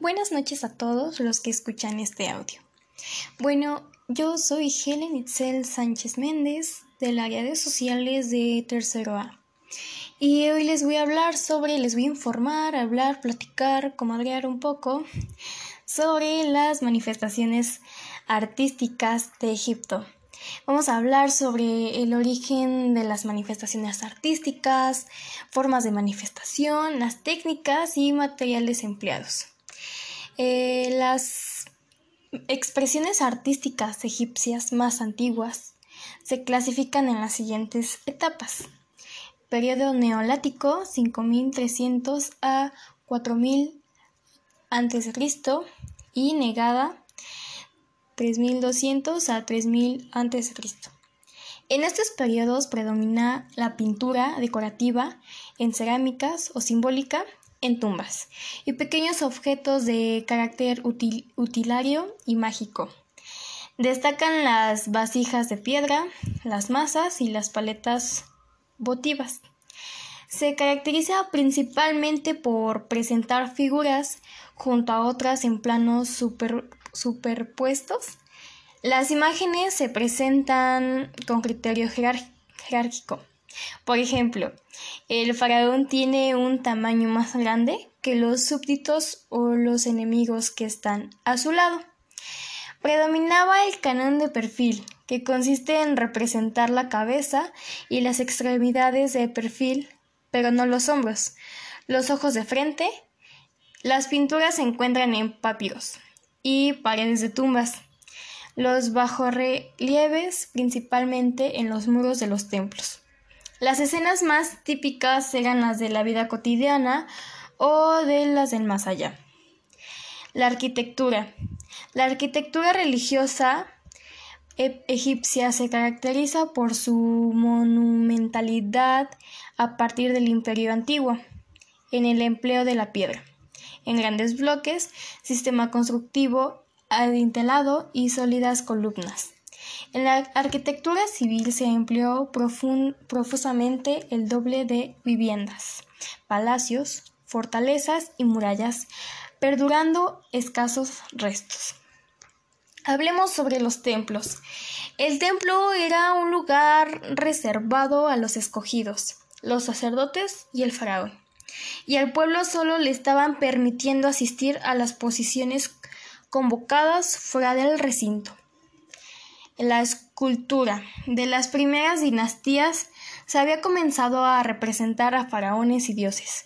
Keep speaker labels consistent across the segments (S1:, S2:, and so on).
S1: Buenas noches a todos los que escuchan este audio. Bueno, yo soy Helen Itzel Sánchez Méndez del área de sociales de tercero A. Y hoy les voy a hablar sobre, les voy a informar, hablar, platicar, comadrear un poco sobre las manifestaciones artísticas de Egipto. Vamos a hablar sobre el origen de las manifestaciones artísticas, formas de manifestación, las técnicas y materiales empleados. Eh, las expresiones artísticas egipcias más antiguas se clasifican en las siguientes etapas. Periodo neolático 5300 a 4000 a.C. y negada 3200 a 3000 a.C. En estos periodos predomina la pintura decorativa en cerámicas o simbólica en tumbas y pequeños objetos de carácter utilario y mágico. Destacan las vasijas de piedra, las masas y las paletas votivas. Se caracteriza principalmente por presentar figuras junto a otras en planos superpuestos. Las imágenes se presentan con criterio jerárquico. Por ejemplo, el faraón tiene un tamaño más grande que los súbditos o los enemigos que están a su lado. Predominaba el canon de perfil, que consiste en representar la cabeza y las extremidades de perfil, pero no los hombros, los ojos de frente. Las pinturas se encuentran en papiros y paredes de tumbas. Los bajorrelieves principalmente en los muros de los templos. Las escenas más típicas eran las de la vida cotidiana o de las del más allá. La arquitectura. La arquitectura religiosa e-, egipcia se caracteriza por su monumentalidad a partir del imperio antiguo, en el empleo de la piedra, en grandes bloques, sistema constructivo adintelado y sólidas columnas. En la arquitectura civil se empleó profusamente el doble de viviendas, palacios, fortalezas y murallas, perdurando escasos restos. Hablemos sobre los templos. El templo era un lugar reservado a los escogidos, los sacerdotes y el faraón, y al pueblo solo le estaban permitiendo asistir a las posiciones convocadas fuera del recinto. La escultura de las primeras dinastías se había comenzado a representar a faraones y dioses.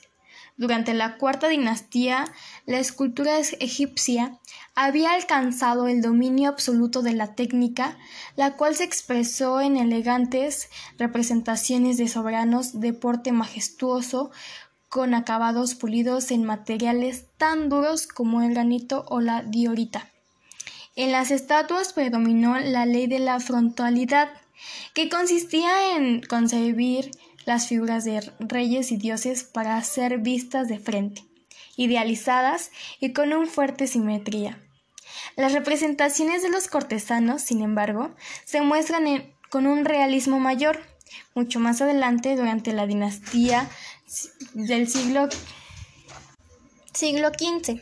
S1: Durante la cuarta dinastía, la escultura egipcia había alcanzado el dominio absoluto de la técnica, la cual se expresó en elegantes representaciones de soberanos de porte majestuoso, con acabados pulidos en materiales tan duros como el granito o la diorita. En las estatuas predominó la ley de la frontalidad, que consistía en concebir las figuras de reyes y dioses para ser vistas de frente, idealizadas y con una fuerte simetría. Las representaciones de los cortesanos, sin embargo, se muestran con un realismo mayor, mucho más adelante durante la dinastía del siglo, siglo XV.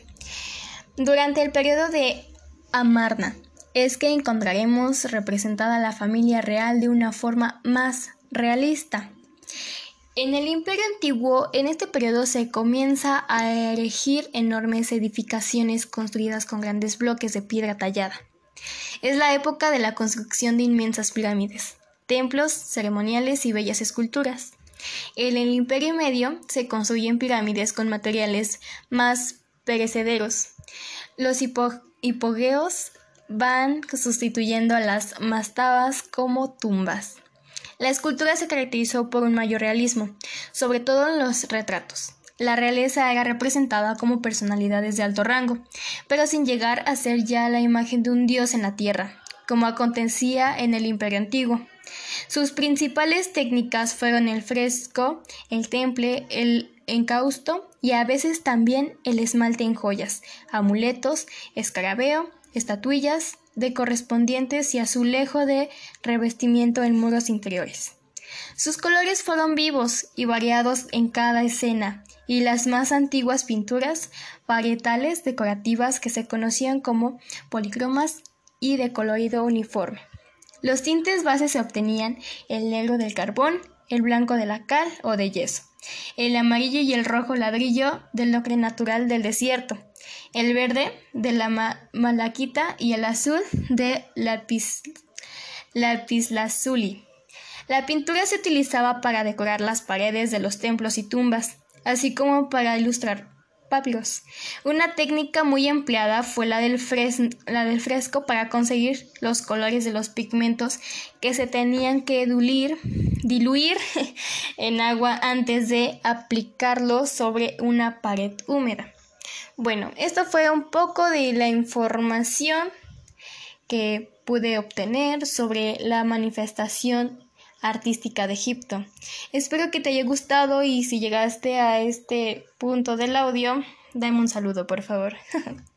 S1: Durante el periodo de Amarna es que encontraremos representada la familia real de una forma más realista. En el Imperio Antiguo, en este periodo se comienza a erigir enormes edificaciones construidas con grandes bloques de piedra tallada. Es la época de la construcción de inmensas pirámides, templos, ceremoniales y bellas esculturas. En el Imperio Medio se construyen pirámides con materiales más perecederos. Los hipogeos van sustituyendo a las mastabas como tumbas. La escultura se caracterizó por un mayor realismo, sobre todo en los retratos. La realeza era representada como personalidades de alto rango, pero sin llegar a ser ya la imagen de un dios en la tierra, como acontecía en el Imperio Antiguo. Sus principales técnicas fueron el fresco, el temple, el encausto y a veces también el esmalte en joyas, amuletos, escarabeo, estatuillas de correspondientes y azulejo de revestimiento en muros interiores. Sus colores fueron vivos y variados en cada escena, y las más antiguas pinturas varietales decorativas que se conocían como policromas y de colorido uniforme. Los tintes bases se obtenían el negro del carbón, el blanco de la cal o de yeso, el amarillo y el rojo ladrillo del ocre natural del desierto, el verde de la malaquita y el azul de lapis, lapislazuli. La pintura se utilizaba para decorar las paredes de los templos y tumbas, así como para ilustrar papiros. Una técnica muy empleada fue la del, fresco para conseguir los colores de los pigmentos que se tenían que diluir, diluir en agua antes de aplicarlos sobre una pared húmeda. Bueno, esto fue un poco de la información que pude obtener sobre la manifestación artística de Egipto. Espero que te haya gustado y si llegaste a este punto del audio, dame un saludo, por favor.